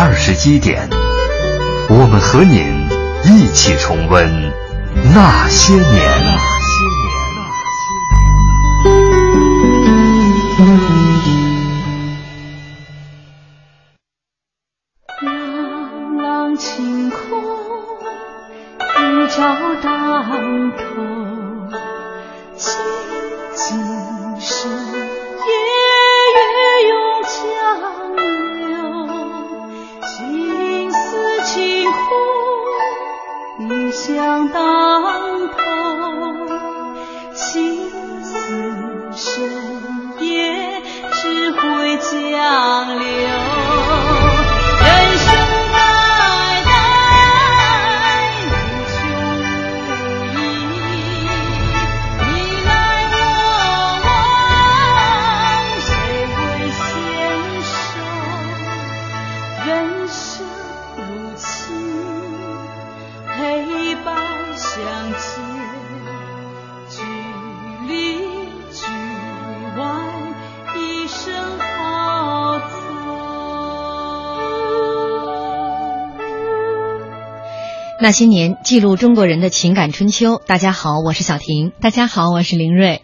二十一点，我们和您一起重温那些年。相间，局里局外，一生好走。那些年，记录中国人的情感春秋。大家好，我是小婷。大家好，我是林瑞。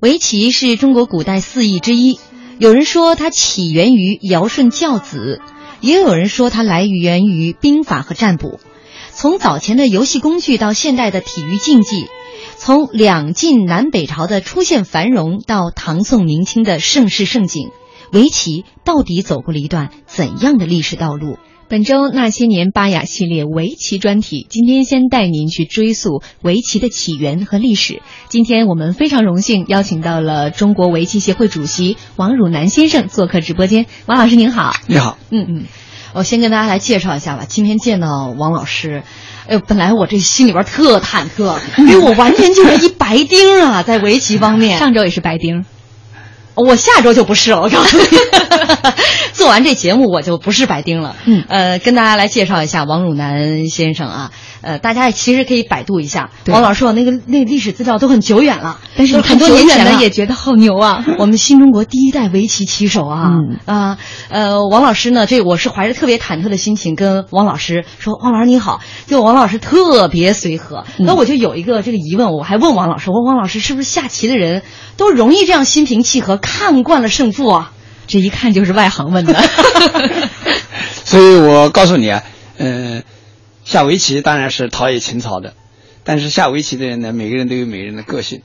围棋是中国古代四艺之一，有人说它起源于尧舜教子，也有人说它来源于兵法和占卜。从早前的游戏工具到现代的体育竞技，从两晋南北朝的出现繁荣到唐宋明清的盛世盛景，围棋到底走过了一段怎样的历史道路？本周那些年巴雅系列围棋专题，今天先带您去追溯围棋的起源和历史。今天我们非常荣幸邀请到了中国围棋协会主席王汝南先生做客直播间。王老师您好，你好，嗯嗯，我先跟大家来介绍一下吧。今天见到王老师，哎呦，本来我这心里边特忐忑，因为我完全就是一白丁啊，在围棋方面。上周也是白丁，我下周就不是了，我告诉你，做完这节目我就不是白丁了。嗯呃，跟大家来介绍一下王汝南先生啊，呃，大家其实可以百度一下。王老师我那个那历史资料都很久远了，但是很多年前的也觉得好牛啊。我们新中国第一代围棋棋手啊，嗯啊，呃，王老师呢，这我是怀着特别忐忑的心情跟王老师说，王老师你好，就王老师特别随和，嗯那我就有一个这个疑问，我还问王老师，我说王老师是不是下棋的人都容易这样心平气和，看惯了胜负啊？这一看就是外行问的。所以我告诉你啊，嗯、下围棋当然是陶冶情操的，但是下围棋的人呢，每个人都有每个人的个性。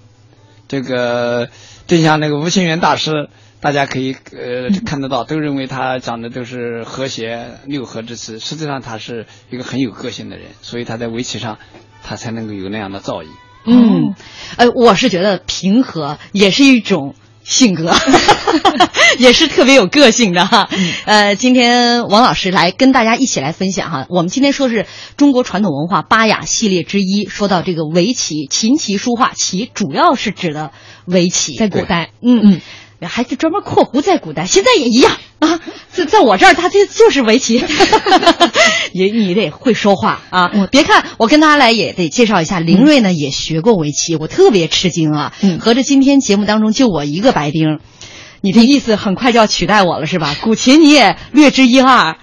这个就像那个吴清源大师，大家可以呃看得到，都认为他讲的都是和谐六合之词，实际上他是一个很有个性的人，所以他在围棋上他才能够有那样的造诣。嗯，呃，我是觉得平和也是一种性格，也是特别有个性的哈。呃，今天王老师来跟大家一起来分享哈。我们今天说是中国传统文化八雅系列之一，说到这个围棋、琴棋书画，棋主要是指的围棋，在古代，嗯嗯。还是专门括弧在古代，现在也一样啊，在在我这儿，他这就是围棋，也你得会说话啊！我别看我跟大家来也得介绍一下，林瑞呢也学过围棋，我特别吃惊啊！嗯合着今天节目当中就我一个白丁，你这意思很快就要取代我了是吧？古琴你也略知一二，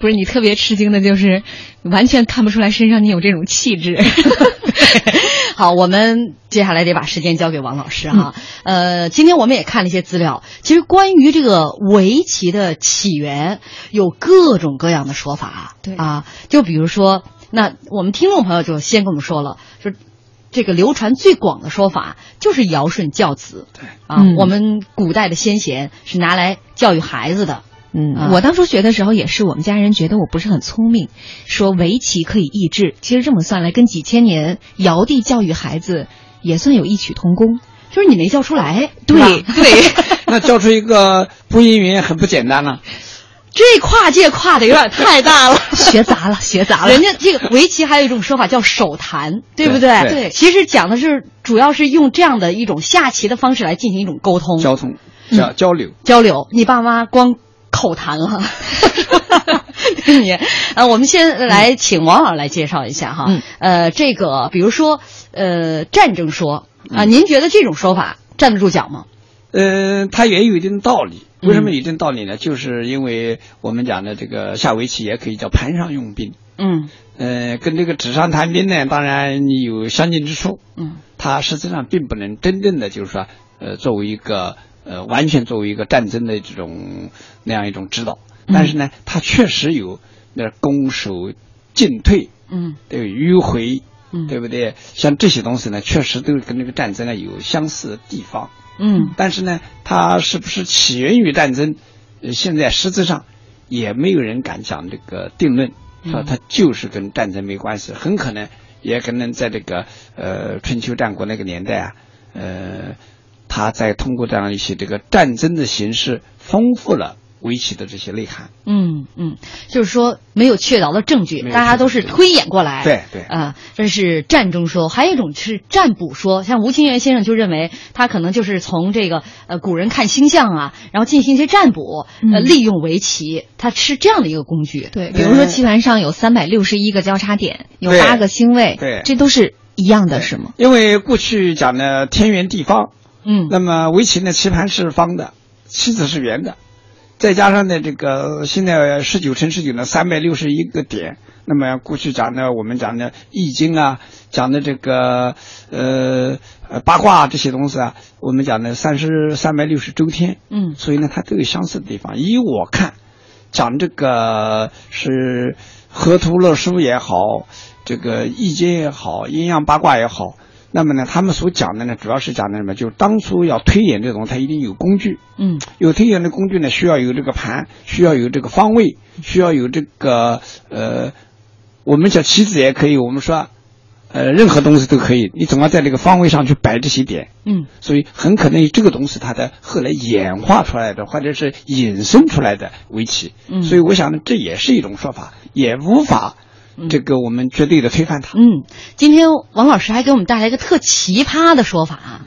不是你特别吃惊的，就是完全看不出来身上你有这种气质。好，我们接下来得把时间交给王老师哈。呃，今天我们也看了一些资料，其实关于这个围棋的起源有各种各样的说法。对啊，就比如说，那我们听众朋友就先跟我们说了，说这个流传最广的说法就是尧舜教子。对啊，嗯我们古代的先贤是拿来教育孩子的。嗯啊我当初学的时候也是，我们家人觉得我不是很聪明，说围棋可以益智。其实这么算来，跟几千年尧帝教育孩子也算有异曲同工。就是你没教出来，对吧对，那教出一个播音员很不简单了。这跨界跨的有点太大了，学杂了，学杂了。人家这个围棋还有一种说法叫手谈，对不对对？其实讲的是主要是用这样的一种下棋的方式来进行一种沟通、交通、交交流、交流。你爸妈光口谈了，你呃，我们先来请王老师来介绍一下哈。嗯呃，这个比如说呃战争说啊，您觉得这种说法站得住脚吗？呃，它也有一定道理。嗯为什么有一定道理呢？就是因为我们讲的这个下围棋也可以叫盘上用兵。嗯呃，跟这个纸上谈兵呢，当然有相近之处。嗯它实际上并不能真正的就是说，呃，作为一个呃完全作为一个战争的这种那样一种指导。但是呢，它确实有那攻守进退，嗯对迂回，嗯对不对？像这些东西呢，确实都跟这个战争呢有相似的地方。嗯但是呢，它是不是起源于战争？呃，现在实质上也没有人敢讲这个定论，说它就是跟战争没关系，很可能也可能在这个呃春秋战国那个年代啊，呃，他在通过这样一些这个战争的形式，丰富了围棋的这些内涵。嗯嗯，就是说没有确凿的证据，大家都是推演过来。对对啊、这是战中说，还有一种是占卜说，像吴清源先生就认为他可能就是从这个呃古人看星象啊，然后进行一些占卜，呃，嗯利用围棋，它是这样的一个工具。对，比如说棋盘上有三百六十一个交叉点，有八个星位，对这都是一样的，是吗？因为过去讲的天圆地方，嗯那么围棋呢，棋盘是方的，棋子是圆的，再加上呢，这个现在十九乘十九呢，三百六十一个点。那么过去讲的，我们讲的《易经》啊，讲的这个呃呃八卦啊这些东西啊，我们讲的三十三百六十周天，嗯所以呢，它都有相似的地方。依我看，讲这个是河图洛书也好，这个易经也好，阴阳八卦也好，那么呢，他们所讲的呢，主要是讲的什么？就是当初要推演这种，它一定有工具，嗯有推演的工具呢，需要有这个盘，需要有这个方位，需要有这个呃，我们叫棋子也可以，我们说。呃，任何东西都可以，你总要在这个方位上去摆这些点，嗯所以很可能这个东西它的后来演化出来的，或者是引申出来的围棋。嗯所以我想呢，这也是一种说法，也无法这个我们绝对的推翻它。嗯，今天王老师还给我们带来一个特奇葩的说法啊，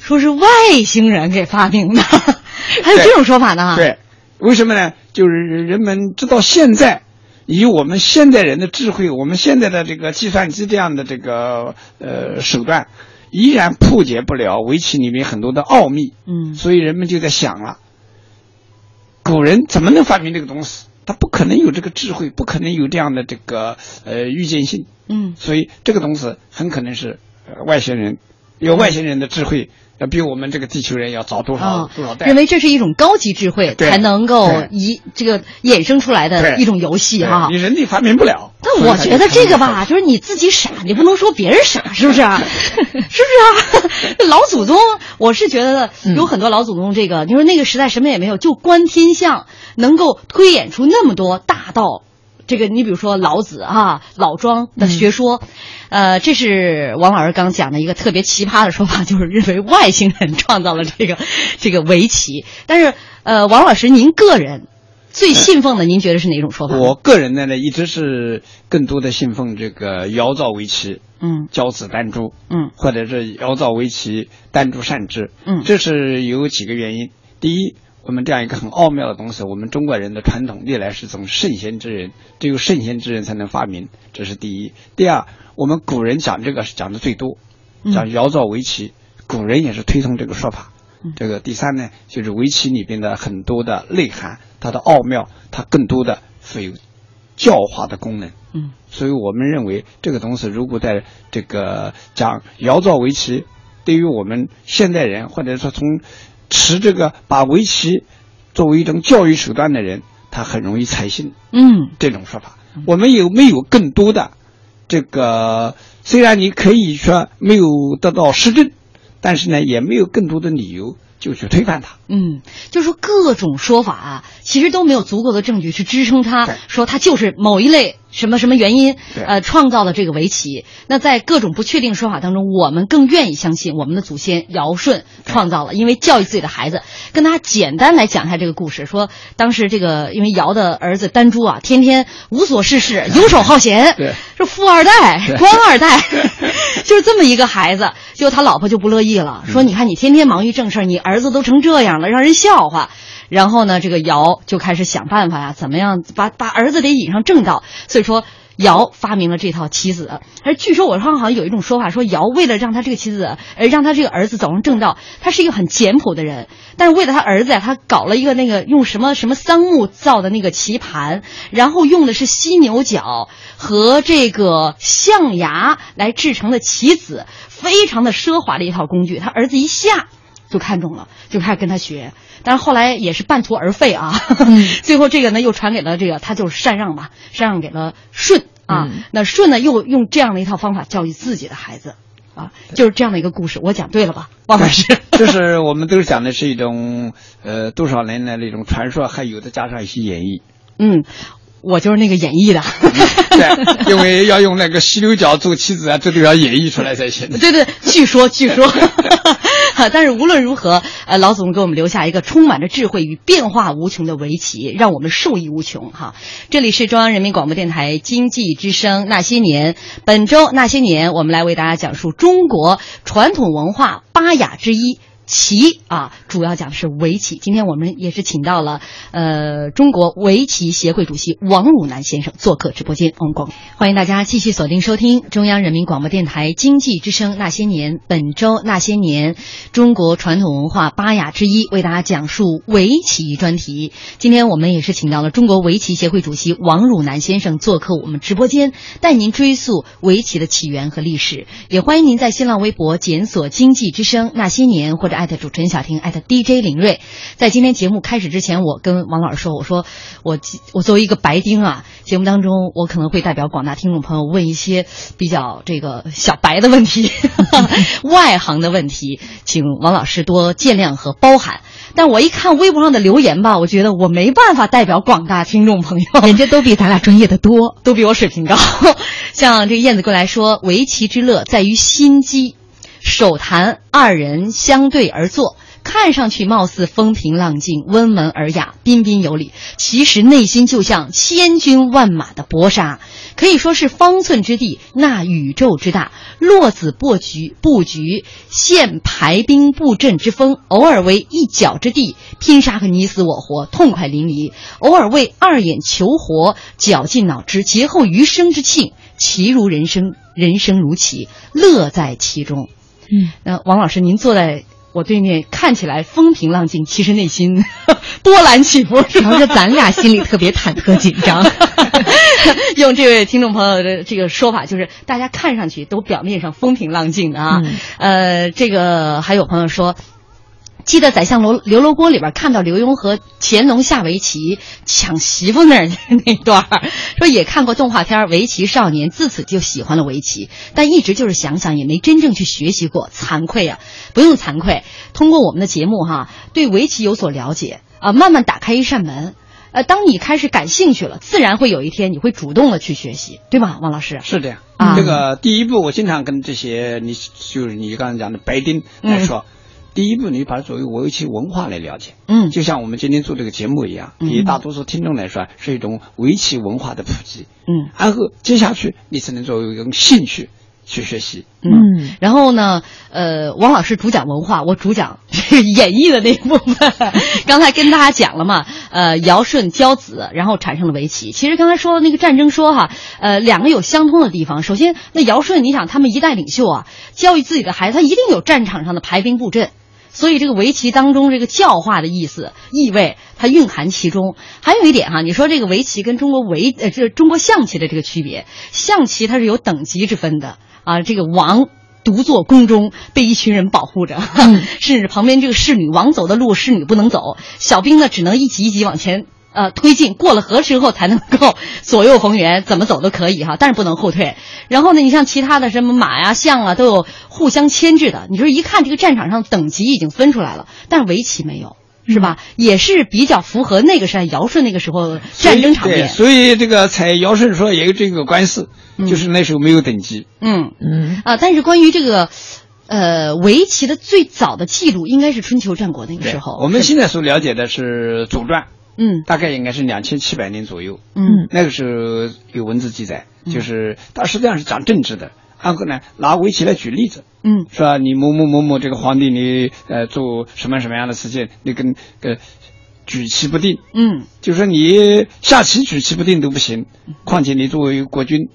说是外星人给发明的，还有这种说法呢？，对，为什么呢？就是人们直到现在，以我们现代人的智慧，我们现在的这个计算机这样的这个呃手段，依然破解不了围棋里面很多的奥秘。嗯所以人们就在想了，古人怎么能发明这个东西？他不可能有这个智慧，不可能有这样的这个呃预见性。嗯所以这个东西很可能是、呃、外星人，有外星人的智慧，要比我们这个地球人要早多少、啊多少代。认为这是一种高级智慧才能够对一这个衍生出来的一种游戏哈对。你人类发明不了。但我觉得这个吧，就是你自己傻，你不能说别人傻，是不是啊？是不是啊？老祖宗，我是觉得有很多老祖宗，这个你说那个时代什么也没有，就观天象，能够推演出那么多大道。这个你比如说老子啊、老庄的学说，呃，这是王老师刚讲的一个特别奇葩的说法，就是认为外星人创造了这个 这个围棋。但是，呃，王老师您个人最信奉的，您觉得是哪种说法？我个人呢呢，一直是更多的信奉这个尧造围棋，嗯教子丹珠，嗯或者是尧造围棋，丹珠善之。嗯这是有几个原因。第一，我们这样一个很奥妙的东西，我们中国人的传统历来是从圣贤之人，只有圣贤之人才能发明，这是第一。第二，我们古人讲这个是讲的最多，嗯讲尧造围棋，古人也是推崇这个说法。嗯这个第三呢，就是围棋里边的很多的内涵，它的奥妙，它更多的是有教化的功能。嗯所以我们认为这个东西如果在这个讲尧造围棋，对于我们现代人或者说从持这个把围棋作为一种教育手段的人，他很容易采信嗯这种说法。我们有没有更多的这个？虽然你可以说没有得到实证，但是呢，也没有更多的理由就去推翻它。嗯，就是说各种说法啊，其实都没有足够的证据去支撑他说他就是某一类什么什么原因，呃，创造了这个围棋。那在各种不确定说法当中，我们更愿意相信我们的祖先尧舜创造了，因为教育自己的孩子。跟大家简单来讲一下这个故事，说当时这个因为尧的儿子丹朱啊，天天无所事事，游手好闲，是富二代、官二代，就是这么一个孩子。结果他老婆就不乐意了，说：“你看你天天忙于正事儿，你儿子都成这样了，让人笑话。”然后呢，这个尧就开始想办法呀，怎么样把把儿子得引上正道。所以说，尧发明了这套棋子。而据说我上好像有一种说法，说尧为了让他这个棋子，呃，让他这个儿子走上正道，他是一个很简朴的人，但是为了他儿子呀，他搞了一个那个用什么什么桑木造的那个棋盘，然后用的是犀牛角和这个象牙来制成的棋子，非常的奢华的一套工具。他儿子一下就看中了，就开始跟他学。但是后来也是半途而废啊，最后这个呢又传给了这个他就是禅让吧，禅让给了舜啊。嗯。那舜呢又用这样的一套方法教育自己的孩子啊，就是这样的一个故事，我讲对了吧，王老师？就是我们都讲的是一种呃多少年来的一种传说，还有的加上一些演绎。嗯，我就是那个演绎的。对，因为要用那个犀牛角做棋子啊，这都要演绎出来才行。对对，据说据说，但是无论如何，呃，老祖宗给我们留下一个充满着智慧与变化无穷的围棋，让我们受益无穷哈。这里是中央人民广播电台经济之声《那些年》，本周《那些年》，我们来为大家讲述中国传统文化八雅之一。棋啊，主要讲的是围棋。今天我们也是请到了呃中国围棋协会主席王汝南先生做客直播间。我们广欢迎大家继续锁定收听中央人民广播电台经济之声《那些年》，本周《那些年》中国传统文化八雅之一，为大家讲述围棋专题。今天我们也是请到了中国围棋协会主席王汝南先生做客我们直播间，带您追溯围棋的起源和历史。也欢迎您在新浪微博检索“经济之声那些年”或者艾特主持人小婷艾特 DJ 林睿。在今天节目开始之前，我跟王老师说，我说我我作为一个白丁啊，节目当中我可能会代表广大听众朋友问一些比较这个小白的问题、外行的问题，请王老师多见谅和包涵。但我一看微博上的留言吧，我觉得我没办法代表广大听众朋友，人家都比咱俩专业的多。都比我水平高。像这个燕子过来说，围棋之乐在于心机，手谈二人相对而坐。看上去貌似风平浪静、温文尔雅、彬彬有礼，其实内心就像千军万马的搏杀，可以说是方寸之地那宇宙之大。落子布局布局现排兵布阵之风，偶尔为一角之地拼杀个你死我活，痛快淋漓；偶尔为二眼求活，绞尽脑汁，劫后余生之庆。棋如人生，人生如棋，乐在其中。嗯，那王老师，您坐在我对面，看起来风平浪静，其实内心 波澜起伏，主要是咱俩心里特别忐忑紧张。用这位听众朋友的这个说法，就是大家看上去都表面上风平浪静的啊。嗯呃，这个还有朋友说。记得宰相楼刘罗锅》里边看到刘墉和乾隆下围棋抢媳妇那儿那段儿，说也看过动画片《围棋少年》，自此就喜欢了围棋，但一直就是想想也没真正去学习过，惭愧啊、不用惭愧，通过我们的节目哈，对围棋有所了解啊，慢慢打开一扇门。呃，当你开始感兴趣了，自然会有一天你会主动的去学习，对吧，王老师？是这样啊这个第一步，我经常跟这些你就是你刚才讲的白丁来说，第一步你把它作为围棋文化来了解。嗯就像我们今天做这个节目一样，嗯对大多数听众来说是一种围棋文化的普及。嗯然后接下去你才能作为一种兴趣去学习。嗯，然后呢，呃，王老师主讲文化，我主讲这个演绎的那一部分。刚才跟大家讲了嘛，呃，尧舜交子，然后产生了围棋。其实刚才说的那个战争说哈，呃，两个有相通的地方。首先，那尧舜，你想他们一代领袖啊，教育自己的孩子，他一定有战场上的排兵布阵。所以这个围棋当中这个教化的意思意味，它蕴含其中。还有一点哈，你说这个围棋跟中国围呃这中国象棋的这个区别，象棋它是有等级之分的啊，这个王。独坐宫中，被一群人保护着，甚至旁边这个侍女，王走的路侍女不能走，小兵呢只能一级一级往前呃推进，过了河之后才能够左右逢源，怎么走都可以哈，但是不能后退。然后呢，你像其他的什么马呀、象啊，都有互相牵制的。你说一看这个战场上等级已经分出来了，但是围棋没有。是吧？也是比较符合那个时代尧舜那个时候战争场面。所以这个采尧舜说也有这个关系，就是那时候没有等级。嗯嗯啊，但是关于这个，呃，围棋的最早的记录应该是春秋战国那个时候。我们现在所了解的是《左传》，嗯，大概应该是两千七百年左右。嗯，那个时候有文字记载，就是它实际上是讲政治的。然后呢，拿围棋来举例子，嗯，是吧？你某某某某这个皇帝，你呃做什么什么样的事情，你跟呃举棋不定，嗯，就说你下棋举棋不定都不行，况且你作为国君，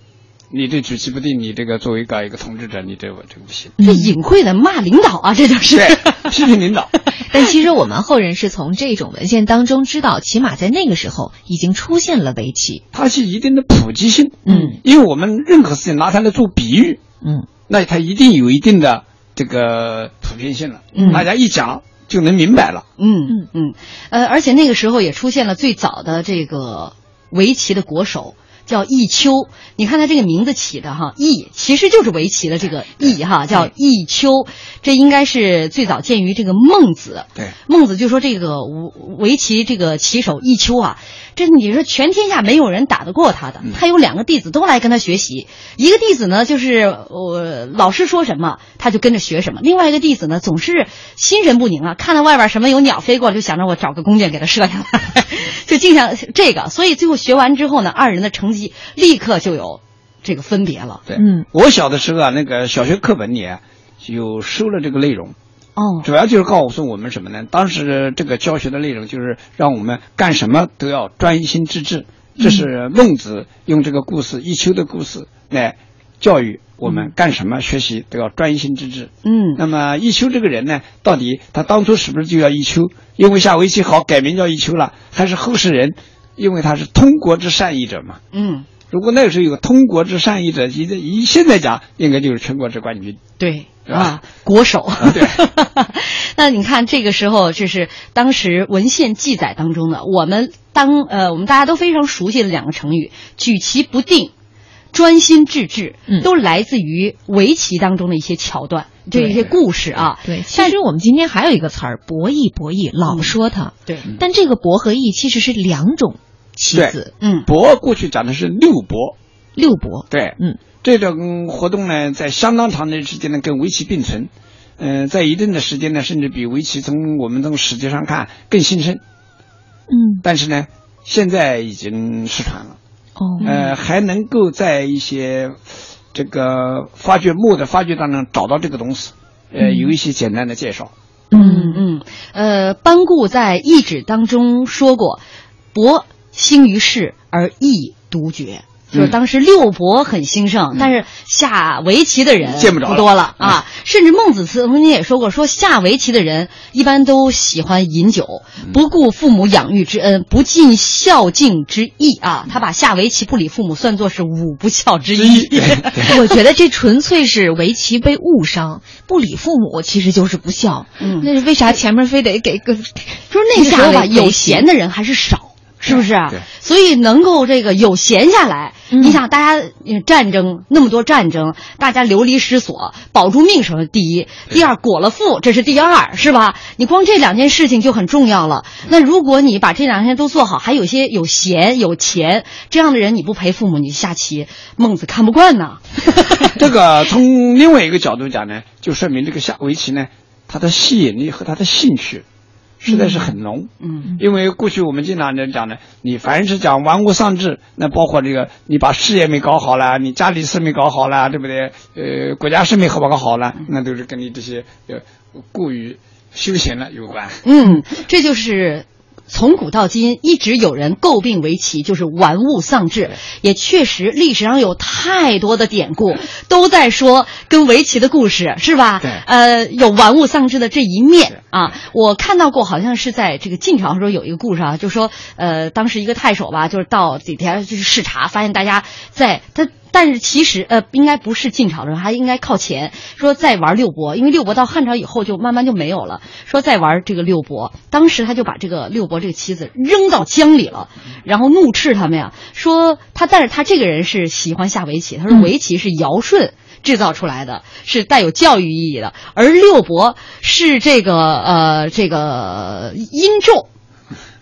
你这举棋不定，你这个作为搞一个统治者，你这我这不行。这隐晦的骂领导啊，这就是对批评领导。但其实我们后人是从这种文献当中知道，起码在那个时候已经出现了围棋，它是一定的普及性，嗯，因为我们任何事情拿它来做比喻，嗯，那它一定有一定的这个普遍性了，嗯大家一讲就能明白了。嗯嗯嗯，呃，而且那个时候也出现了最早的这个围棋的国手。叫弈秋，你看他这个名字起的哈，弈其实就是围棋的这个弈哈，叫弈秋，这应该是最早见于这个孟子。对，孟子就说这个围棋这个棋手弈秋啊，这你说全天下没有人打得过他的，他有两个弟子都来跟他学习，一个弟子呢就是我老师说什么他就跟着学什么，另外一个弟子呢总是心神不宁啊，看到外边什么有鸟飞过，就想着我找个弓箭给他射下来，就经常这个，所以最后学完之后呢，二人的成绩立刻就有这个分别了。对，嗯，我小的时候啊，那个小学课本里啊有收了这个内容，哦，主要就是告诉我们什么呢？当时这个教学的内容就是让我们干什么都要专心致志，这是孟子用这个故事弈秋的故事来教育我们干什么学习都要专心致志。嗯那么弈秋这个人呢，到底他当初是不是就叫弈秋？因为下围棋好改名叫弈秋了，还是后世人因为他是通国之善弈者嘛？嗯，如果那个时候有个通国之善意者，以以现在讲，应该就是全国之冠军。对是吧啊，国手。对 那你看这个时候，就是当时文献记载当中的，我们当呃我们大家都非常熟悉的两个成语“举棋不定”。专心致志，嗯都来自于围棋当中的一些桥段，这对一些故事啊。对，其实我们今天还有一个词儿“博弈”，博弈老说它，对，但这个“博”和“弈”其实是两种棋子，嗯。博过去讲的是六博，六博，对，嗯，这种活动呢，在相当长的时间呢跟围棋并存，嗯、在一定的时间呢，甚至比围棋从我们从史籍上看更兴盛，嗯，但是呢，现在已经失传了，哦，呃，还能够在一些这个发掘墓的发掘当中找到这个东西，呃，嗯。有一些简单的介绍。嗯嗯，呃，班固在《易旨》当中说过：“博兴于世而易独绝。”就是当时六博很兴盛，但是下围棋的人嗯见不着了多了啊。甚至孟子曾经也说过，说下围棋的人一般都喜欢饮酒，嗯不顾父母养育之恩，不尽孝敬之义啊。他把下围棋不理父母算作是五不孝之一。我觉得这纯粹是围棋被误伤，不理父母其实就是不孝。嗯那为啥前面非得给个？就是那个时候吧，有闲的人还是少。是不是啊对？所以能够这个有闲下来，嗯你想大家呃战争那么多战争，大家流离失所，保住命什么第一，第二果了腹这是第二，是吧？你光这两件事情就很重要了。那如果你把这两件都做好，还有些有闲有钱这样的人，你不陪父母你下棋，孟子看不惯呢。这个从另外一个角度讲呢，就说明这个下围棋呢，它的吸引力和它的兴趣实在是很浓。嗯因为过去我们经常在讲的，你凡是讲玩物丧志，那包括这个你把事业没搞好了，你家里事没搞好了，对不对？呃，国家事没搞搞好了，那都是跟你这些呃过于休闲了有关。嗯，这就是。从古到今，一直有人诟病围棋就是玩物丧志，也确实历史上有太多的典故都在说跟围棋的故事，是吧？对呃，有玩物丧志的这一面啊。我看到过，好像是在这个晋朝的时候有一个故事啊，就说呃，当时一个太守吧，就是到底下就是视察，发现大家在他。但是其实呃，应该不是晋朝的时候，还应该靠前。说在玩六博，因为六博到汉朝以后就慢慢就没有了。说在玩这个六博，当时他就把这个六博这个妻子扔到江里了，然后怒斥他们呀，说他，但是他这个人是喜欢下围棋，他说围棋是尧舜制造出来的，是带有教育意义的，而六博是这个呃这个殷纣。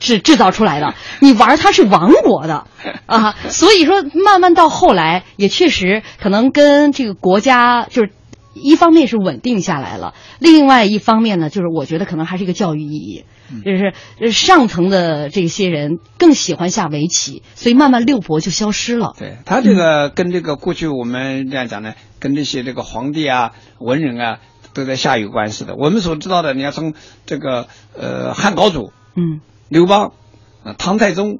是制造出来的，你玩它是亡国的，啊，所以说慢慢到后来也确实可能跟这个国家就是一方面是稳定下来了，另外一方面呢，就是我觉得可能还是一个教育意义，就是呃上层的这些人更喜欢下围棋，所以慢慢六博就消失了。对他这个跟这个过去我们这样讲呢，跟这些这个皇帝啊、文人啊都在下有关系的。我们所知道的，你要从这个呃汉高祖，嗯。刘邦，啊，唐太宗，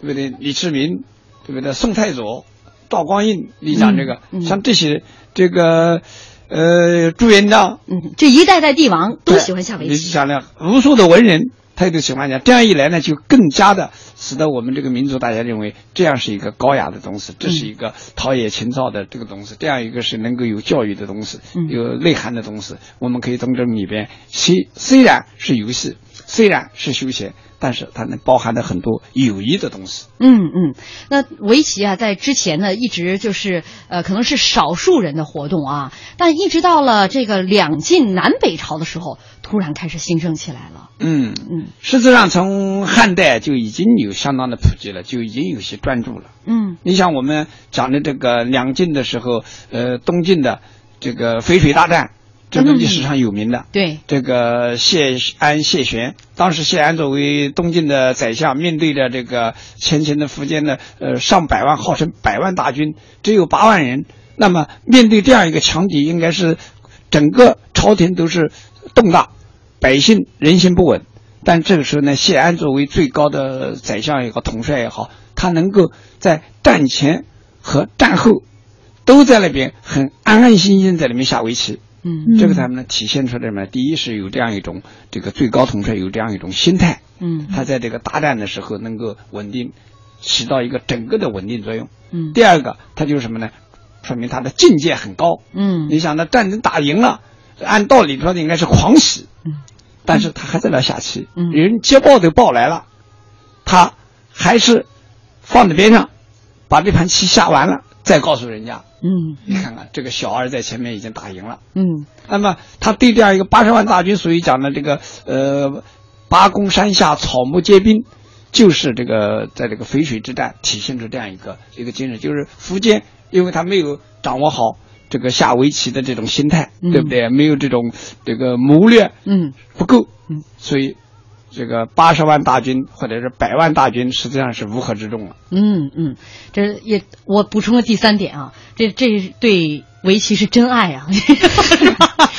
对不对？李世民，对不对？宋太祖，赵光胤，你讲这个，像这些，这个，呃，朱元璋，嗯，这一代代帝王都喜欢下围棋。你想呢，无数的文人，他也都喜欢讲。这样一来呢，就更加的使得我们这个民族大家认为，这样是一个高雅的东西，这是一个陶冶情操的这个东西，这样一个是能够有教育的东西，有内涵的东西。我们可以从这里边，虽虽然是游戏，虽然是休闲。但是它能包含的很多有益的东西。嗯嗯，那围棋啊，在之前呢，一直就是呃，可能是少数人的活动啊，但一直到了这个两晋南北朝的时候，突然开始兴盛起来了。嗯嗯，实际上从汉代就已经有相当的普及了，就已经有些专注了。嗯，你像我们讲的这个两晋的时候，呃，东晋的这个淝水大战。这个历史上有名的，对这个谢安、谢玄，当时谢安作为东晋的宰相，面对着这个前秦的苻坚的呃上百万，号称百万大军，只有八万人，那么面对这样一个强敌，应该是整个朝廷都是动荡，百姓人心不稳。但这个时候呢，谢安作为最高的宰相也好，统帅也好，他能够在战前和战后都在那边很安安心心在里面下围棋。嗯，这个他们呢体现出来什么？第一是有这样一种这个最高统帅有这样一种心态，嗯，他在这个大战的时候能够稳定，起到一个整个的稳定作用。嗯，第二个他就是什么呢？说明他的境界很高。嗯，你想，那战争打赢了，按道理说应该是狂喜，嗯，但是他还在那下棋，嗯，人接报都报来了，他还是放在边上，把这盘棋下完了。再告诉人家，嗯，你看看这个小二在前面已经打赢了，嗯，那么他对这样一个八十万大军，所以讲的这个呃，八公山下草木皆兵，就是这个在这个淝水之战体现出这样一个一个精神，就是苻坚，因为他没有掌握好这个下围棋的这种心态，对不对？没有这种这个谋略，嗯，不够，嗯，所以。这个八十万大军或者是百万大军，实际上是乌合之众了。嗯嗯，这也我补充个第三点啊，这这对围棋是真爱啊。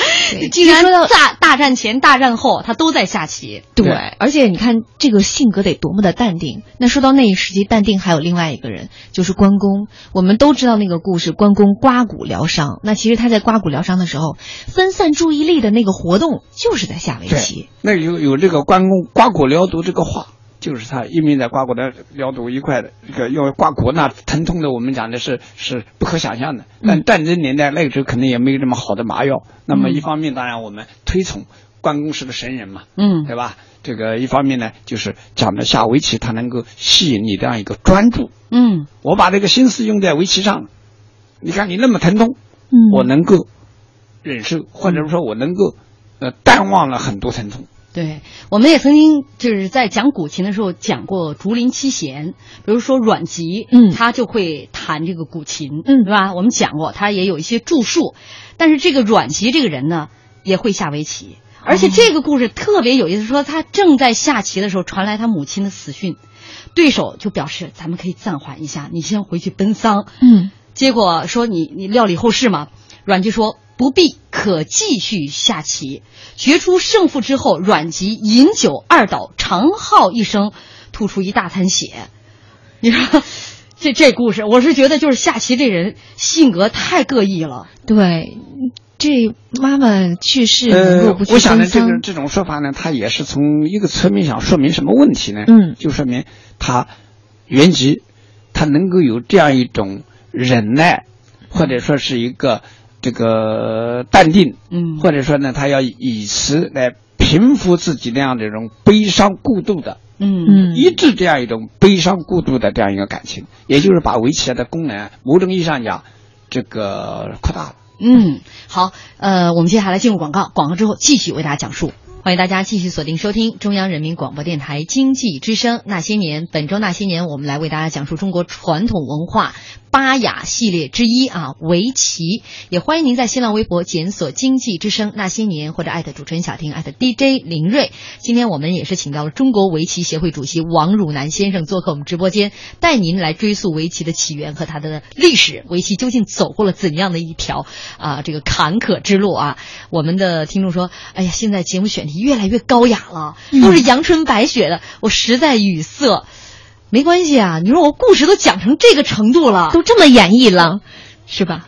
既然大大战前、大战后，他都在下棋。对，而且你看这个性格得多么的淡定。那说到那一时期淡定，还有另外一个人，就是关公。我们都知道那个故事，关公刮骨疗伤。那其实他在刮骨疗伤的时候，分散注意力的那个活动，就是在下围棋。那有有这个关公刮骨疗毒这个话。就是他一面在刮骨的疗毒一块的这个要刮骨那疼痛的，我们讲的是是不可想象的。但战争年代那个时候肯定也没有这么好的麻药。那么一方面当然我们推崇关公是个神人嘛，嗯，对吧？这个一方面呢就是讲的下围棋，它能够吸引你这样一个专注。嗯，我把这个心思用在围棋上，你看你那么疼痛，嗯，我能够忍受，或者说我能够呃淡忘了很多疼痛。对，我们也曾经就是在讲古琴的时候讲过竹林七贤，比如说阮籍，嗯，他就会弹这个古琴，嗯，对吧？我们讲过，他也有一些著述。但是这个阮籍这个人呢，也会下围棋，而且这个故事特别有意思，说他正在下棋的时候传来他母亲的死讯，对手就表示咱们可以暂缓一下，你先回去奔丧，嗯，结果说你你料理后事嘛，阮籍说。不必，可继续下棋。决出胜负之后，阮籍饮酒二倒，长号一声，吐出一大滩血。你说，这这故事，我是觉得就是下棋这人性格太各异了。对，这妈妈去世，呃，我想呢，这个这种说法呢，他也是从一个侧面想说明什么问题呢？嗯，就说明他原籍，他能够有这样一种忍耐，或者说是一个这个淡定，嗯或者说呢，他要以此来平复自己那样的一种悲伤过度的。嗯嗯抑制这样一种悲伤过度的这样一个感情，也就是把围棋的功能，某种意义上讲，这个扩大了。嗯，好，呃，我们接下来进入广告，广告之后继续为大家讲述。欢迎大家继续锁定收听中央人民广播电台经济之声《那些年》，本周《那些年》，我们来为大家讲述中国传统文化巴雅系列之一啊，围棋。也欢迎您在新浪微博检索“经济之声那些年”或者艾特主持人小婷艾特 DJ 林睿。今天我们也是请到了中国围棋协会主席王汝南先生做客我们直播间，带您来追溯围棋的起源和它的历史，围棋究竟走过了怎样的一条啊这个坎坷之路啊？我们的听众说，哎呀，现在节目选题越来越高雅了，都是阳春白雪的，我实在语塞。没关系啊，你说我故事都讲成这个程度了，都这么演绎了，是吧？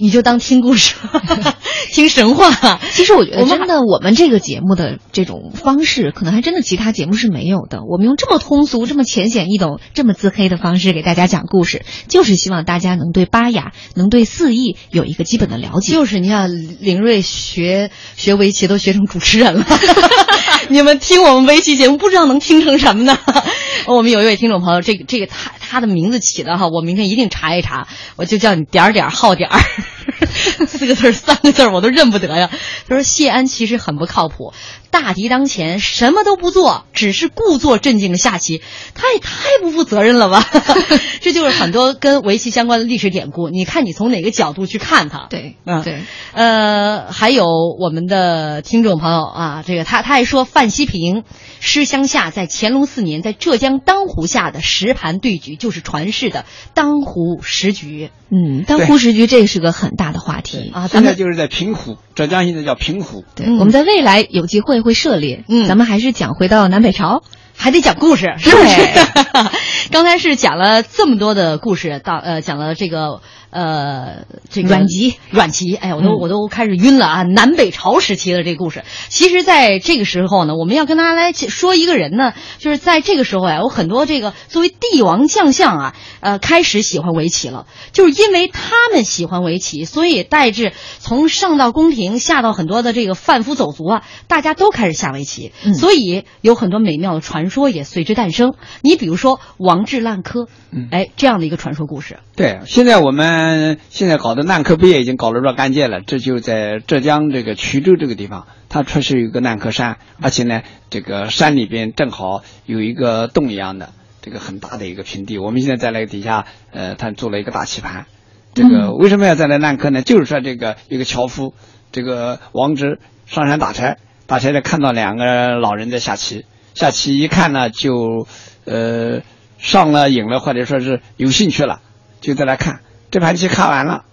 你就当听故事，听神话。其实我觉得真的，我们这个节目的这种方式，可能还真的其他节目是没有的。我们用这么通俗、这么浅显易懂、这么自黑的方式给大家讲故事，就是希望大家能对巴雅、能对四艺有一个基本的了解。就是你看，林睿学学围棋都学成主持人了，你们听我们围棋节目，不知道能听成什么呢？我们有一位听众朋友，这个这个他他的名字起的哈，我明天一定查一查，我就叫你点儿点儿号点儿，四个字儿三个字儿我都认不得呀。他说谢安其实很不靠谱，大敌当前什么都不做，只是故作镇静的下棋，他也太不负责任了吧？这就是很多跟围棋相关的历史典故，你看你从哪个角度去看他？对，嗯对，呃，还有我们的听众朋友啊，这个他他还说范希平诗乡下在乾隆四年在浙江当湖下的十盘对局，就是传世的当湖十局嗯，当湖十局这是个很大的话题啊。咱们现在就是在平湖，浙江现在叫平湖。对，嗯我们在未来有机会会涉猎。嗯咱们还是讲回到南北朝。还得讲故事，是不是？刚才是讲了这么多的故事，到呃讲了这个呃这个阮籍，阮籍，哎呀，我都、嗯。我都开始晕了啊！南北朝时期的这个故事，其实在这个时候呢，我们要跟大家来说一个人呢，就是在这个时候呀，有很多这个作为帝王将相啊，呃，开始喜欢围棋了，就是因为他们喜欢围棋，所以带至从上到宫廷，下到很多的这个贩夫走卒啊，大家都开始下围棋，嗯。所以有很多美妙的传说也随之诞生。你比如说王质烂柯，嗯。哎，这样的一个传说故事，对，现在我们现在搞的烂柯碑已经搞了若干届了，这就在浙江这个衢州这个地方，它确实有一个烂柯山，而且呢，这个山里边正好有一个洞一样的，这个很大的一个平地。我们现在在那个底下，呃，他做了一个大棋盘。这个为什么要在那烂柯呢？就是说这个一个樵夫，这个王直上山打柴，打柴的看到两个老人在下棋，下棋一看呢就，呃，上了瘾了，或者说是有兴趣了。就在那看这盘棋看完了，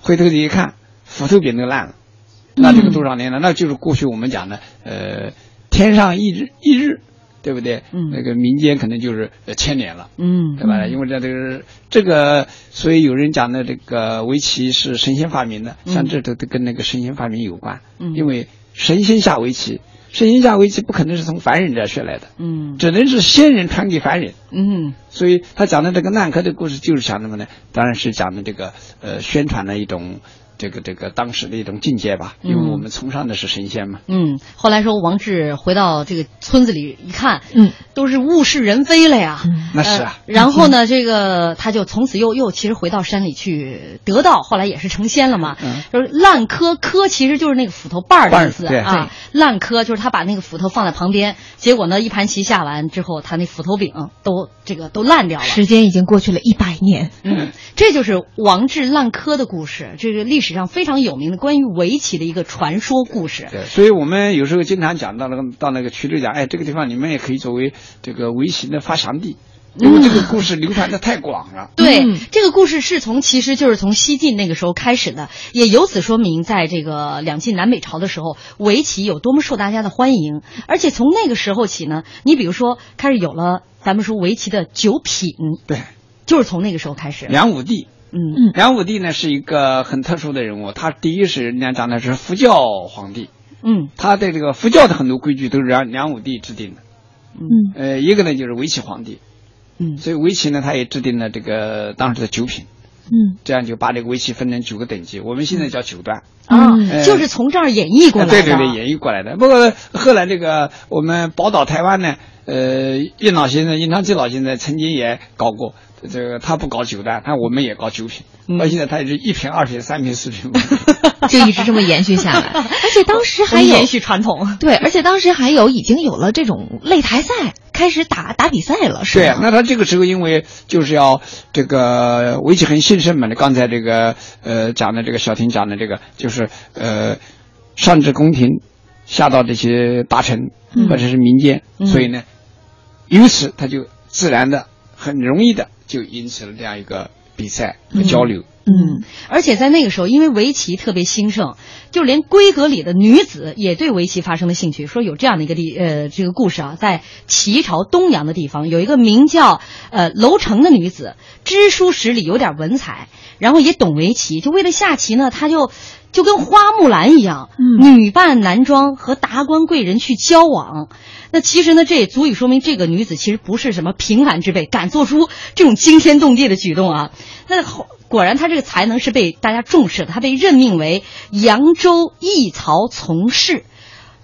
回头一看，斧头柄都烂了，那这个多少年了？那就是过去我们讲的，呃，天上一日一日，对不对？嗯那个民间可能就是呃千年了。嗯对吧？因为这这个这个，所以有人讲的这个围棋是神仙发明的，像这都都跟那个神仙发明有关。嗯因为神仙下围棋，神仙下围棋不可能是从凡人这儿学来的，嗯只能是仙人传给凡人。嗯所以他讲的这个难柯的故事就是讲什么呢？当然是讲的这个呃宣传的一种这个这个当时的一种境界吧，因为嗯我们崇尚的是神仙嘛。嗯。后来说王志回到这个村子里一看，嗯，都是物是人非了呀。那是啊，呃然后呢，这个他就从此又又其实回到山里去得道，后来也是成仙了嘛。嗯就是烂柯柯其实就是那个斧头把儿的意思对啊。烂柯就是他把那个斧头放在旁边，结果呢一盘棋下完之后，他那斧头柄都这个都烂掉了。时间已经过去了一百年。嗯，这就是王志烂柯的故事，这个历史上非常有名的关于围棋的一个传说故事。对，所以我们有时候经常讲到那个到那个衢州讲，哎，这个地方你们也可以作为这个围棋的发祥地，因为这个故事流传的太广了。对，嗯这个故事是从其实就是从西晋那个时候开始的，也由此说明，在这个两晋南北朝的时候，围棋有多么受大家的欢迎。而且从那个时候起呢，你比如说开始有了咱们说围棋的九品，对，就是从那个时候开始。梁武帝，嗯梁武帝呢是一个很特殊的人物，他第一是人家讲的是佛教皇帝，嗯他的这个佛教的很多规矩都是梁梁武帝制定的。嗯呃，一个呢就是围棋皇帝，嗯所以围棋呢他也制定了这个当时的九品。嗯，这样就把这个围棋分成九个等级，我们现在叫九段。啊，呃就是从这儿演绎过来的。对对对，演绎过来的。不过后来这个我们宝岛台湾呢，呃，殷老先生、殷长期老先生曾经也搞过，这个他不搞酒单，但我们也搞酒品。嗯到现在他也是一瓶、二瓶、三瓶、四瓶。就一直这么延续下来。而且当时还有延续传统。对，而且当时还有已经有了这种擂台赛，开始打打比赛了，是吧？对啊，那他这个时候因为就是要这个围棋很兴盛嘛，刚才这个呃讲的这个小婷讲的这个就是呃上至宫廷，下到这些大臣嗯或者是民间，嗯所以呢，由此他就自然的很容易的就引起了这样一个比赛和交流。嗯，而且在那个时候，因为围棋特别兴盛，就连闺阁里的女子也对围棋发生了兴趣。说有这样的一个地呃这个故事啊，在齐朝东阳的地方，有一个名叫呃楼成的女子，知书识礼，有点文采，然后也懂围棋。就为了下棋呢，她就就跟花木兰一样，嗯女扮男装和达官贵人去交往。那其实呢，这也足以说明这个女子其实不是什么平凡之辈，敢做出这种惊天动地的举动啊。那后果然，她这个才能是被大家重视的，她被任命为扬州义曹从事。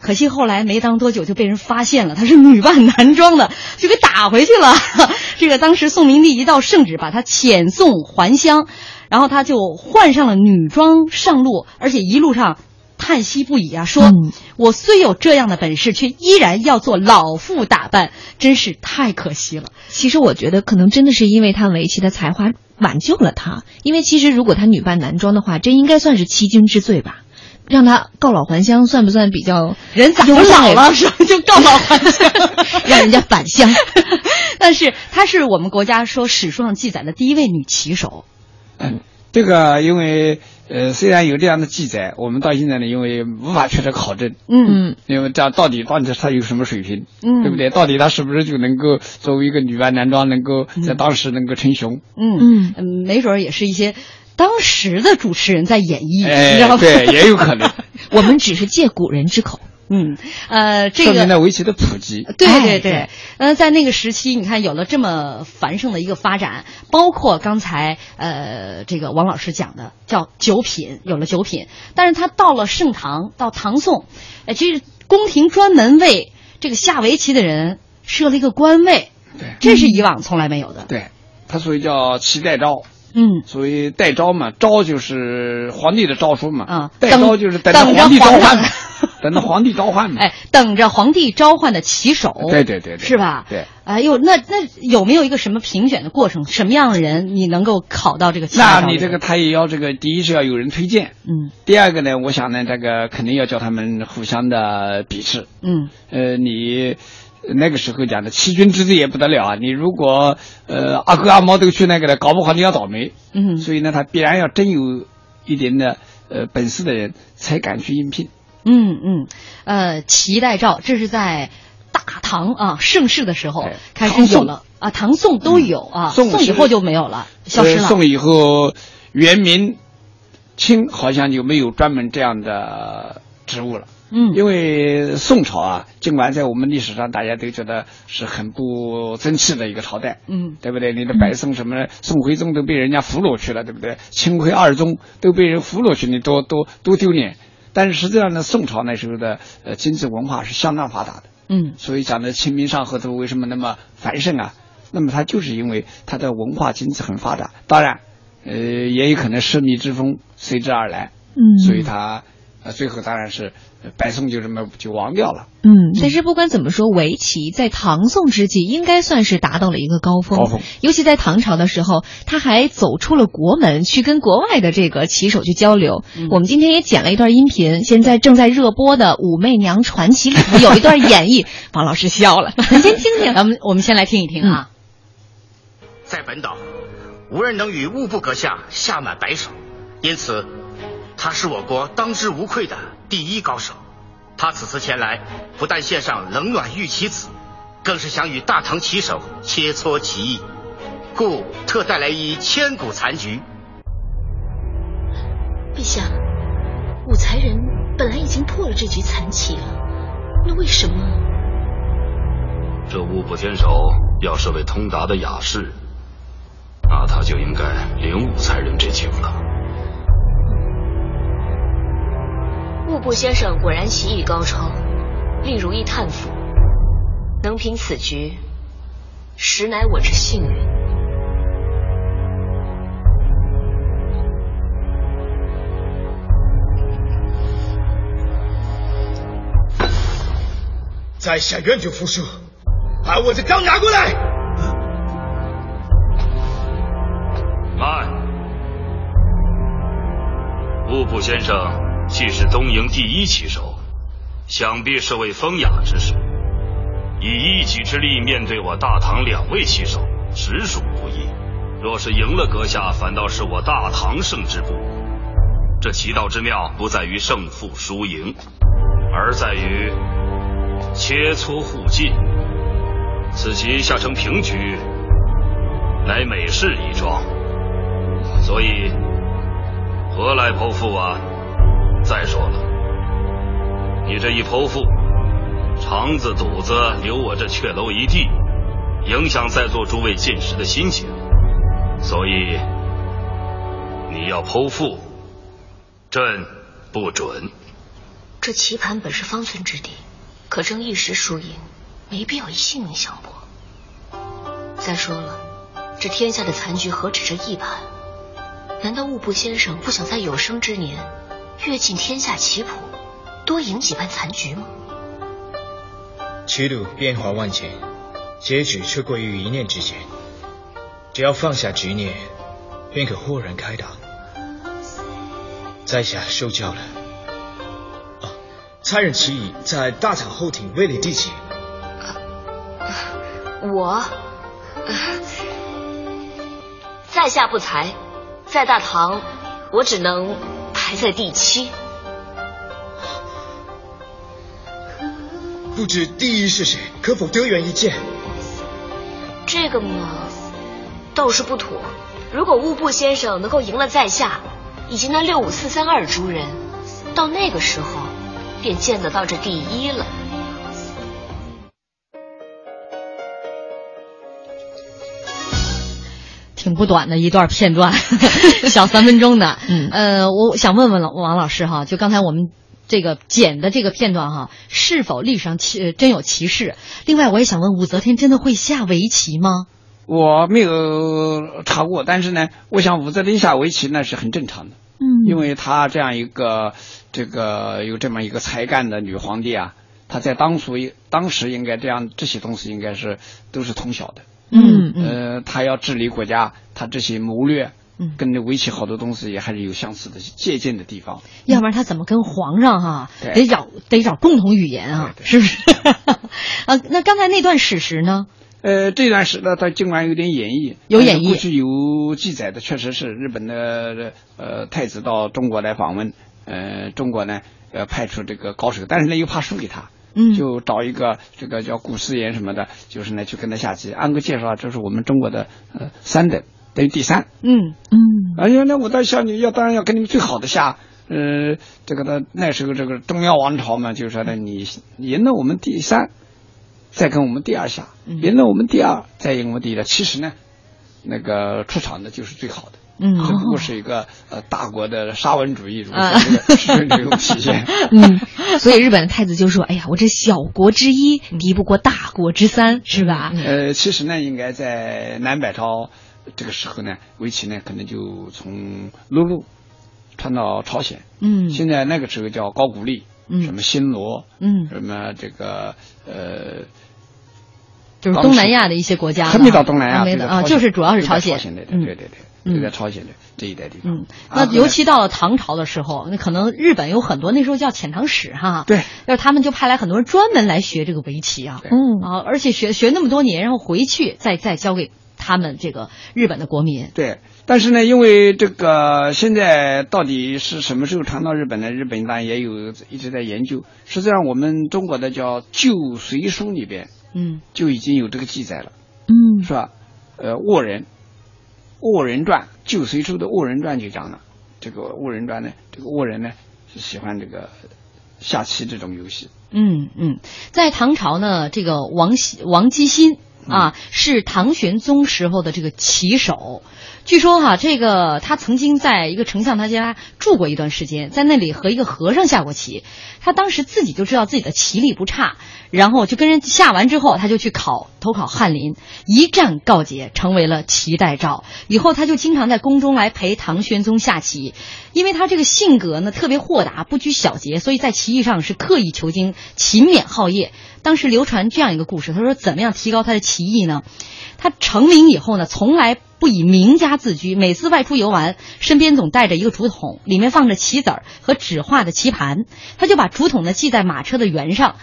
可惜后来没当多久就被人发现了，她是女扮男装的，就给打回去了。这个当时宋明帝一道圣旨，把她遣送还乡，然后他就换上了女装上路，而且一路上叹息不已啊，说：“嗯我虽有这样的本事，却依然要做老妇打扮，真是太可惜了。其实我觉得可能真的是因为他围棋的才华挽救了他，因为其实如果他女扮男装的话，这应该算是欺君之罪吧。让他告老还乡，算不算比较人早就优老了，是吧？就告老还乡，让人家返乡？但是她是我们国家说史书上记载的第一位女棋手。嗯，这个因为呃虽然有这样的记载，我们到现在呢，因为无法确实考证。嗯嗯因为这样到底到底他有什么水平，嗯对不对？到底他是不是就能够作为一个女扮男装，能够在当时能够称雄？嗯嗯嗯，没准儿也是一些当时的主持人在演绎，哎你知道吗？对也有可能 我们只是借古人之口。嗯，呃，这说明个了围棋的普及。对哎对对对，呃，在那个时期，你看有了这么繁盛的一个发展，包括刚才呃这个王老师讲的叫九品，有了九品，但是他到了盛唐，到唐宋，呃，其实宫廷专门为这个下围棋的人设了一个官位，对这是以往从来没有的。对，他所以叫棋代招。嗯，所以代招嘛，招就是皇帝的诏书嘛，啊代等诏就是等等着皇帝召皇唤 等着皇帝召唤嘛。哎，等着皇帝召唤的旗手，对对对对是吧？对。哎呦，那那有没有一个什么评选的过程？什么样的人你能够考到这个？那你这个他也要这个，第一是要有人推荐，嗯第二个呢，我想呢，这个肯定要叫他们互相的比试。嗯呃，你那个时候讲的欺君之罪也不得了啊！你如果呃阿哥阿猫都去那个了，搞不好你要倒霉。嗯，所以呢，他必然要真有一点的呃本事的人才敢去应聘。嗯嗯，呃，齐代诏，这是在大唐啊盛世的时候开始有了啊，唐宋都有啊，宋以后就没有了，消失了。呃宋以后，元明清好像就没有专门这样的职务了。嗯因为宋朝啊，尽管在我们历史上大家都觉得是很不争气的一个朝代，嗯对不对？你的白宋什么宋徽宗都被人家俘虏去了，对不对？清徽二宗都被人俘虏去，你多多多丢脸。但是实际上呢，宋朝那时候的呃经济文化是相当发达的，嗯。所以讲的《清明上河图》为什么那么繁盛啊？那么它就是因为它的文化经济很发达，当然，呃，也有可能奢靡之风随之而来，嗯。所以它呃最后当然是呃白宋就这么就亡掉了。嗯，但是不管怎么说，围棋在唐宋之际应该算是达到了一个高峰。高峰尤其在唐朝的时候，他还走出了国门，去跟国外的这个棋手去交流。嗯我们今天也剪了一段音频，现在正在热播的《武媚娘传奇》里头有一段演绎，王老师笑了，咱先听听。咱们我们先来听一听啊。在本岛，无人能与物不阁下下满白手，因此，他是我国当之无愧的第一高手。他此次前来，不但献上冷暖玉棋子，更是想与大唐棋手切磋棋艺，故特带来一千古残局。陛下，武才人本来已经破了这局残棋了，那为什么？这务部坚守要是位通达的雅士，那他就应该领武才人这情了。务部先生果然棋艺高超，令如意叹服。能凭此局，实乃我之幸运。在下愿赌服输，把我的刀拿过来。慢，务部先生既是东瀛第一棋手，想必是位风雅之士。以一己之力面对我大唐两位棋手，实属不易。若是赢了阁下，反倒是我大唐胜之不武。这棋道之妙，不在于胜负输赢，而在于。切磋互进，此棋下成平局，乃美事一桩。所以，何来剖腹啊？再说了，你这一剖腹，肠子肚子留我这雀楼一地，影响在座诸位进食的心情。所以，你要剖腹，朕不准。这棋盘本是方寸之地。可争一时输赢，没必要以性命相搏。再说了，这天下的残局何止这一盘？难道务部先生不想在有生之年阅尽天下棋谱，多赢几盘残局吗？棋路变化万千，结局却归于一念之间。只要放下执念，便可豁然开朗。在下受教了。猜人棋已在大唐后庭位列第几？我，在下不才，在大唐，我只能排在第七。不知第一是谁？可否得缘一见？这个嘛，倒是不妥。如果务部先生能够赢了在下以及那六五四三二诸人，到那个时候。便见得到这第一了。挺不短的一段片段，小三分钟的。嗯，呃，我想问问了王老师哈，就刚才我们这个剪的这个片段哈，是否历史上其真有其事？另外，我也想问，武则天真的会下围棋吗？我没有查过，但是呢，我想武则天下围棋那是很正常的。嗯，因为她这样一个。这个有这么一个才干的女皇帝啊，她在当属当时应该这样，这些东西应该是都是通晓的。嗯嗯。呃，他要治理国家，他这些谋略，嗯，跟那围棋好多东西也还是有相似的借鉴的地方。要不然他怎么跟皇上哈得找得找共同语言啊？是不是？啊，那刚才那段史实呢？呃，这段史呢，它尽管有点演绎，有演绎，过去有记载的，确实是日本的呃太子到中国来访问。呃，中国呢，呃，派出这个高手，但是呢又怕输给他，嗯，就找一个这个叫古思言什么的，就是呢去跟他下棋。按个介绍，这是我们中国的呃三等，等于第三，嗯嗯。哎呀，那我当下你要当然要跟你们最好的下，呃，这个呢那时候这个中央王朝嘛，就是说呢你赢了我们第三，再跟我们第二下，赢了我们第二，再赢我们第一。其实呢，那个出场的就是最好的。嗯，只不过是一个呃大国的沙文主义，如此是这种体现。嗯，所以日本的太子就说：“哎呀，我这小国之一，敌不过大国之三，是吧？”呃，其实呢，应该在南北朝这个时候呢，围棋呢可能就从陆路传到朝鲜。嗯，现在那个时候叫高句丽，嗯，什么新罗，嗯，什么这个呃，就是东南亚的一些国家，还没到东南亚，没到啊，就是主要是朝鲜。对对对对。就在朝鲜的这一带地方。嗯，那尤其到了唐朝的时候，那可能日本有很多那时候叫遣唐使哈。对。那他们就派来很多人专门来学这个围棋啊。嗯。啊，而且学学那么多年，然后回去再再教给他们这个日本的国民。对。但是呢，因为这个现在到底是什么时候传到日本呢？日本当然也有一直在研究。实际上，我们中国的叫《旧隋书》里边，嗯，就已经有这个记载了。嗯。是吧？呃，倭人。《恶人传》旧隋书的《恶人传》就讲了，这个恶人传呢，这个恶人呢是喜欢这个下棋这种游戏。嗯嗯，在唐朝呢，这个王王基新啊，是唐玄宗时候的这个棋手。据说哈，这个他曾经在一个丞相他家住过一段时间，在那里和一个和尚下过棋。他当时自己就知道自己的棋力不差，然后就跟人下完之后，他就去考投考翰林，一战告捷，成为了棋代诏。以后他就经常在宫中来陪唐玄宗下棋，因为他这个性格呢特别豁达，不拘小节，所以在棋艺上是刻意求精，勤勉好业。当时流传这样一个故事，他说怎么样提高他的棋艺呢？他成名以后呢，从来不以名家自居，每次外出游玩，身边总带着一个竹筒，里面放着棋子儿和纸画的棋盘，他就把竹筒呢系在马车的辕上，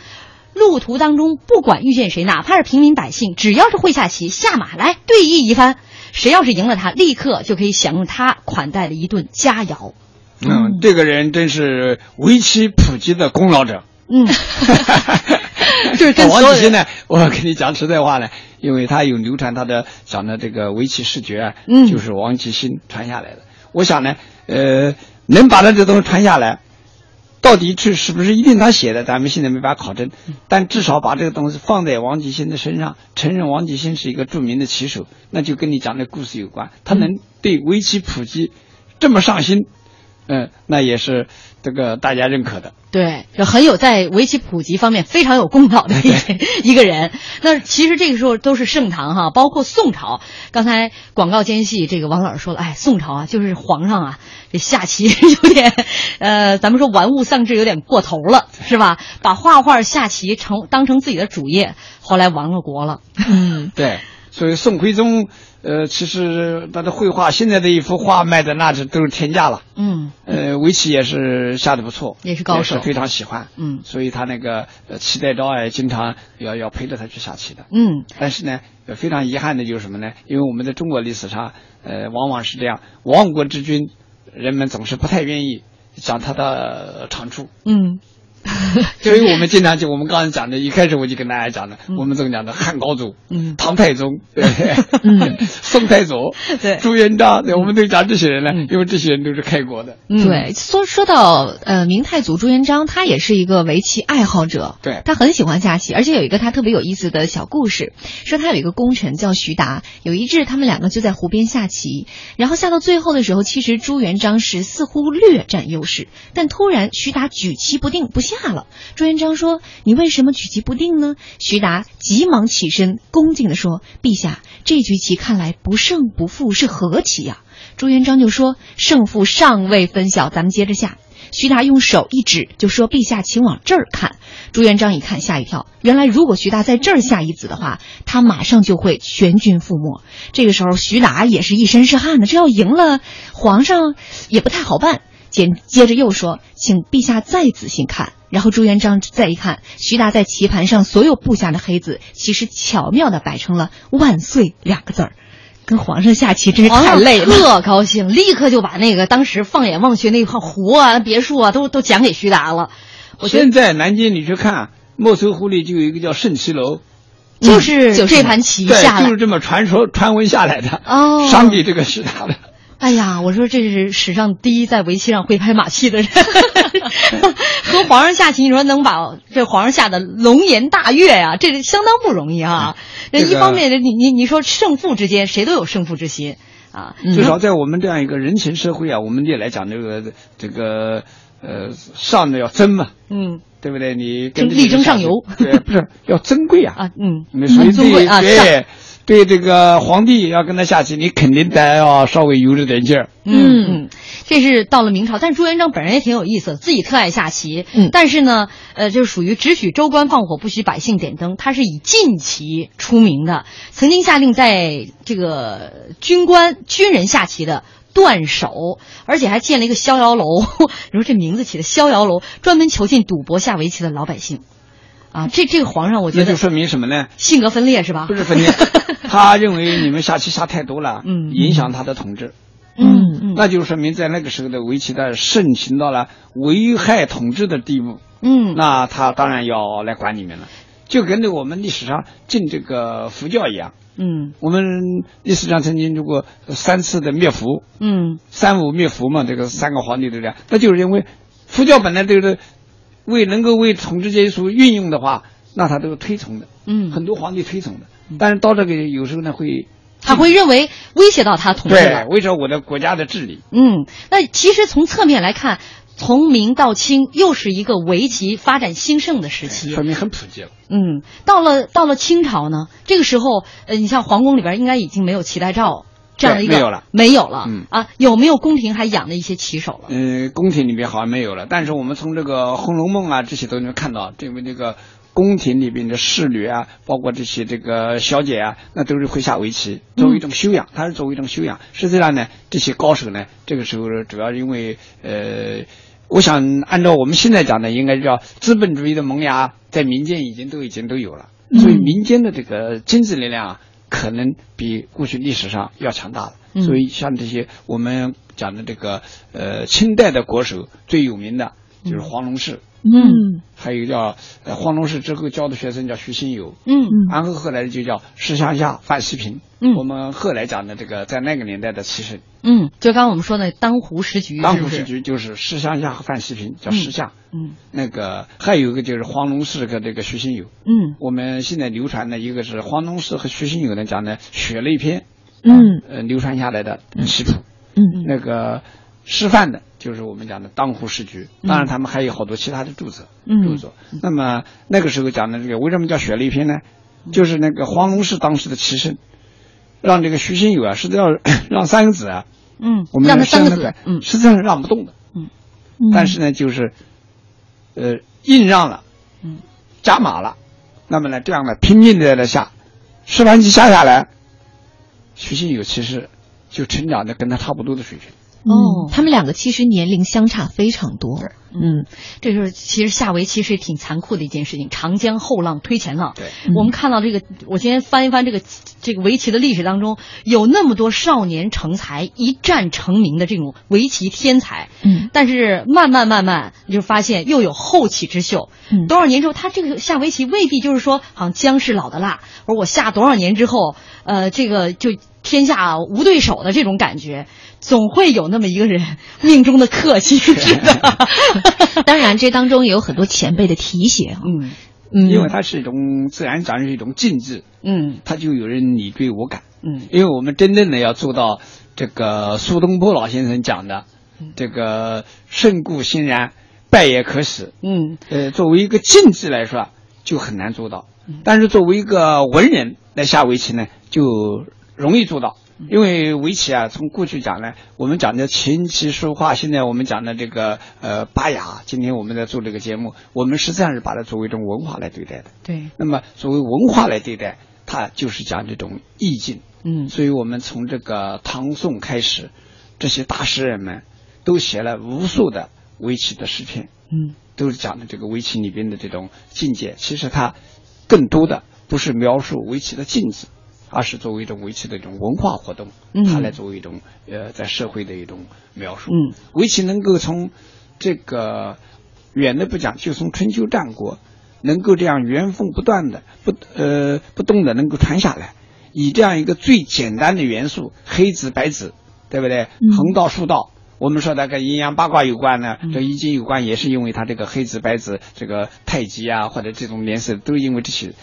路途当中不管遇见谁，哪怕是平民百姓，只要是会下棋，下马来对弈一番，谁要是赢了他，立刻就可以享用他款待的一顿佳肴。嗯，这个人真是围棋普及的功劳者。嗯，就是跟王继新呢，我跟你讲实在话呢，因为他有流传他的讲的这个围棋视觉，嗯，就是王继新传下来的。我想呢，呃，能把他这东西传下来，到底是是不是一定他写的，咱们现在没法考证。但至少把这个东西放在王继新的身上，承认王继新是一个著名的棋手，那就跟你讲的故事有关。他能对围棋普及这么上心，嗯，那也是这个大家认可的。对，就很有在围棋普及方面非常有功劳的一 一个人。那其实这个时候都是盛唐哈，包括宋朝。刚才广告间隙，这个王老师说了，哎，宋朝啊，就是皇上啊，这下棋 有点，呃，咱们说玩物丧志有点过头了，是吧？把画画下棋成当成自己的主业，后来亡了国了。嗯，对。所以宋徽宗，呃，其实他的绘画，现在的一幅画卖的那是都是天价了。嗯，呃，围棋也是下的不错，也是高手，非常喜欢。嗯，所以他那个呃齐代昭也经常要要陪着他去下棋的。嗯，但是呢，非常遗憾的就是什么呢？因为我们在中国历史上，呃，往往是这样，亡国之君，人们总是不太愿意讲他的长处。嗯。所以我们经常就我们刚才讲的，一开始我就跟大家讲的，我们怎么讲的汉高祖、嗯，唐太宗、对，嗯，宋太祖、对，朱元璋，对，我们都讲这些人呢，因为这些人都是开国的。对，说说到呃明太祖朱元璋，他也是一个围棋爱好者，对。他很喜欢下棋，而且有一个他特别有意思的小故事，说他有一个功臣叫徐达，有一日他们两个就在湖边下棋，然后下到最后的时候，其实朱元璋是似乎略占优势，但突然徐达举棋不定不下下了。朱元璋说：“你为什么举棋不定呢？”徐达急忙起身，恭敬地说：“陛下，这局棋看来不胜不负，是何棋呀？”朱元璋就说：“胜负尚未分晓，咱们接着下。”徐达用手一指，就说：“陛下，请往这儿看。”朱元璋一看，吓一跳。原来，如果徐达在这儿下一子的话，他马上就会全军覆没。这个时候，徐达也是一身是汗的，这要赢了，皇上也不太好办。接接着又说：“请陛下再仔细看。”然后朱元璋再一看，徐达在棋盘上所有布下的黑子，其实巧妙地摆成了“万岁”两个字儿。跟皇上下棋真是太累了，特高兴，立刻就把那个当时放眼望去那块湖啊、别墅啊，都都讲给徐达了。我现在南京你去看，莫愁湖里就有一个叫圣棋楼，就是这盘棋下来，就是这么传说传闻下来的哦，赏给这个徐达的。哎呀，我说这是史上第一在围棋上会拍马屁的人，和皇上下棋，你说能把这皇上下的龙颜大悦呀，这是相当不容易啊。那一方面，你你你说胜负之间，谁都有胜负之心啊。至少在我们这样一个人情社会啊，我们也来讲这个这个呃上的要争嘛，嗯，对不对？你力争上游，对，不是要珍贵啊啊，嗯，很尊贵啊，对。对这个皇帝要跟他下棋，你肯定得要稍微悠着点劲儿。嗯嗯，这是到了明朝，但朱元璋本人也挺有意思，自己特爱下棋。嗯，但是呢，呃，就是属于只许州官放火，不许百姓点灯。他是以禁棋出名的，曾经下令在这个军官军人下棋的断手，而且还建了一个逍遥楼。你说这名字起的逍遥楼，专门囚禁赌博下围棋的老百姓。啊，这这个皇上，我觉得那就说明什么呢？性格分裂是吧？不是分裂，他认为你们下棋下太多了，嗯，影响他的统治，嗯嗯，那就说明在那个时候的围棋的盛行到了危害统治的地步，嗯，那他当然要来管你们了，就跟着我们历史上进这个佛教一样，嗯，我们历史上曾经如果三次的灭佛，嗯，三武灭佛嘛，这个三个皇帝都这样，那就是因为佛教本来就是。为能够为统治阶级所运用的话，那他都是推崇的，嗯，很多皇帝推崇的，但是到这个有时候呢会，他会认为威胁到他统治对了。威胁我的国家的治理。嗯，那其实从侧面来看，从明到清又是一个围棋发展兴盛的时期。说明很普及了。嗯，到了到了清朝呢，这个时候，呃，你像皇宫里边应该已经没有齐代诏这样的一个没有了，没有了，嗯啊，有没有宫廷还养了一些棋手了？嗯，宫廷里面好像没有了，但是我们从这个《红楼梦》啊这些都能看到，这为这个宫廷里边的侍女啊，包括这些这个小姐啊，那都是会下围棋，作为一种修养，它是作为一种修养。实际上呢，这些高手呢，这个时候主要因为呃。我想按照我们现在讲的，应该叫资本主义的萌芽，在民间已经都已经都有了，所以民间的这个经济力量啊，可能比过去历史上要强大了。嗯所以像这些我们讲的这个呃清代的国手最有名的就是黄龙士，嗯还有叫呃黄龙士之后教的学生叫徐新友，嗯嗯然后后来就叫石乡下范希平。嗯我们后来讲的这个在那个年代的棋圣，嗯，就刚刚我们说的当湖十局，当湖十局就是石乡下和范希平，叫石相。嗯那个还有一个就是黄龙士和这个徐新友。嗯我们现在流传的一个是黄龙士和徐新友呢讲的血泪篇，嗯呃，流传下来的棋谱。嗯那个师范的，就是我们讲的当湖十局。当然，他们还有好多其他的著作，嗯著作。那么那个时候讲的这个，为什么叫血泪篇呢？就是那个黄龙士当时的棋圣，让这个徐新友啊，实际上 让三个子啊，嗯我，们三个，子嗯实际上是让不动的。嗯但是呢，就是呃硬让了，嗯，加码了，那么呢，这样呢拼命的在下，十盘棋下下来，徐新友其实就成长的跟他差不多的水平。哦他们两个其实年龄相差非常多。嗯这就是其实下围棋是挺残酷的一件事情，长江后浪推前浪。对，我们看到这个，我今天翻一翻这个这个围棋的历史当中，有那么多少年成才、一战成名的这种围棋天才。嗯但是慢慢慢慢，你就发现又有后起之秀。嗯多少年之后，他这个下围棋未必就是说，好像姜是老的辣，而我下多少年之后，呃，这个就天下无对手的这种感觉，总会有那么一个人命中的克星，是的。当然，这当中也有很多前辈的提携啊。嗯嗯，因为它是一种自然讲是一种静治，嗯它就有人你追我赶。嗯因为我们真正的要做到这个苏东坡老先生讲的嗯这个胜固欣然，败也可使。嗯呃，作为一个静治来说，就很难做到。但是作为一个文人来下围棋呢，就容易做到。因为围棋啊，从过去讲呢，我们讲的琴棋书画，现在我们讲的这个呃巴雅，今天我们在做这个节目，我们实际上是把它作为一种文化来对待的。对，那么作为文化来对待，它就是讲这种意境。嗯所以我们从这个唐宋开始，这些大诗人们都写了无数的围棋的诗篇。嗯都是讲的这个围棋里边的这种境界。其实它更多的不是描述围棋的境界，而是作为一种围棋的一种文化活动，嗯它来作为一种呃在社会的一种描述。嗯，围棋能够从这个远的不讲，就从春秋战国能够这样原封不断的不呃不动的能够传下来，以这样一个最简单的元素黑子白子，对不对？嗯横道竖道。我们说那个阴阳八卦有关呢，嗯这易经有关，也是因为它这个黑子白子，这个太极啊，或者这种颜色，都因为这些。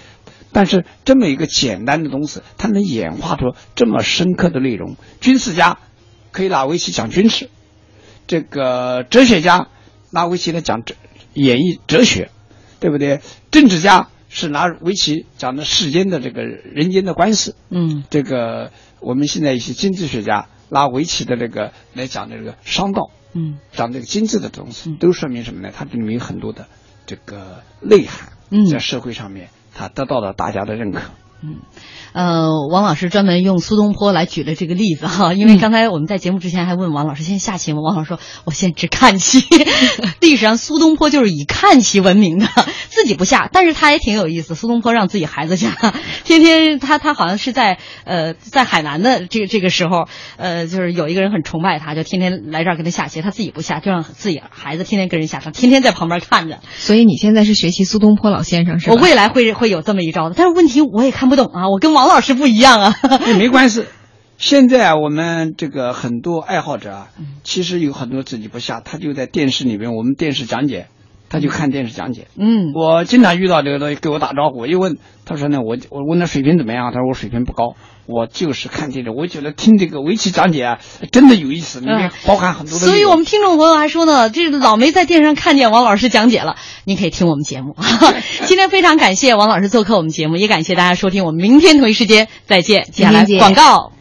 但是这么一个简单的东西，它能演化出这么深刻的内容。军事家可以拿围棋讲军事，这个哲学家拿围棋来讲哲演绎哲学，对不对？政治家是拿围棋讲的世间的这个人间的关系。嗯这个我们现在一些经济学家拿围棋的这个来讲的这个商道，嗯讲这个经济的东西嗯，都说明什么呢？它这里面有很多的这个内涵，嗯在社会上面他得到了大家的认可。呃，王老师专门用苏东坡来举了这个例子哈，因为刚才我们在节目之前还问王老师，现在下棋吗？王老师说，我现在只看棋。历史上苏东坡就是以看棋闻名的，自己不下，但是他也挺有意思。苏东坡让自己孩子下，天天他他好像是在呃在海南的这个这个时候，呃，就是有一个人很崇拜他，就天天来这儿跟他下棋，他自己不下，就让自己孩子天天跟人下，他天天在旁边看着。所以你现在是学习苏东坡老先生是吧？我未来会会有这么一招的，但是问题我也看不懂啊，我跟王老师不一样啊。也没关系。现在啊，我们这个很多爱好者啊，其实有很多自己不下，他就在电视里面，我们电视讲解，他就看电视讲解。嗯，我经常遇到这个东西，给我打招呼，我一问，他说呢，我我问他水平怎么样，他说我水平不高，我就是看电视，我觉得听这个围棋讲解啊，真的有意思，里面包含很多的、嗯。所以我们听众朋友还说呢，这老没在电视上看见王老师讲解了，您可以听我们节目。今天非常感谢王老师做客我们节目，也感谢大家收听，我们明天同一时间再见。接下来广告。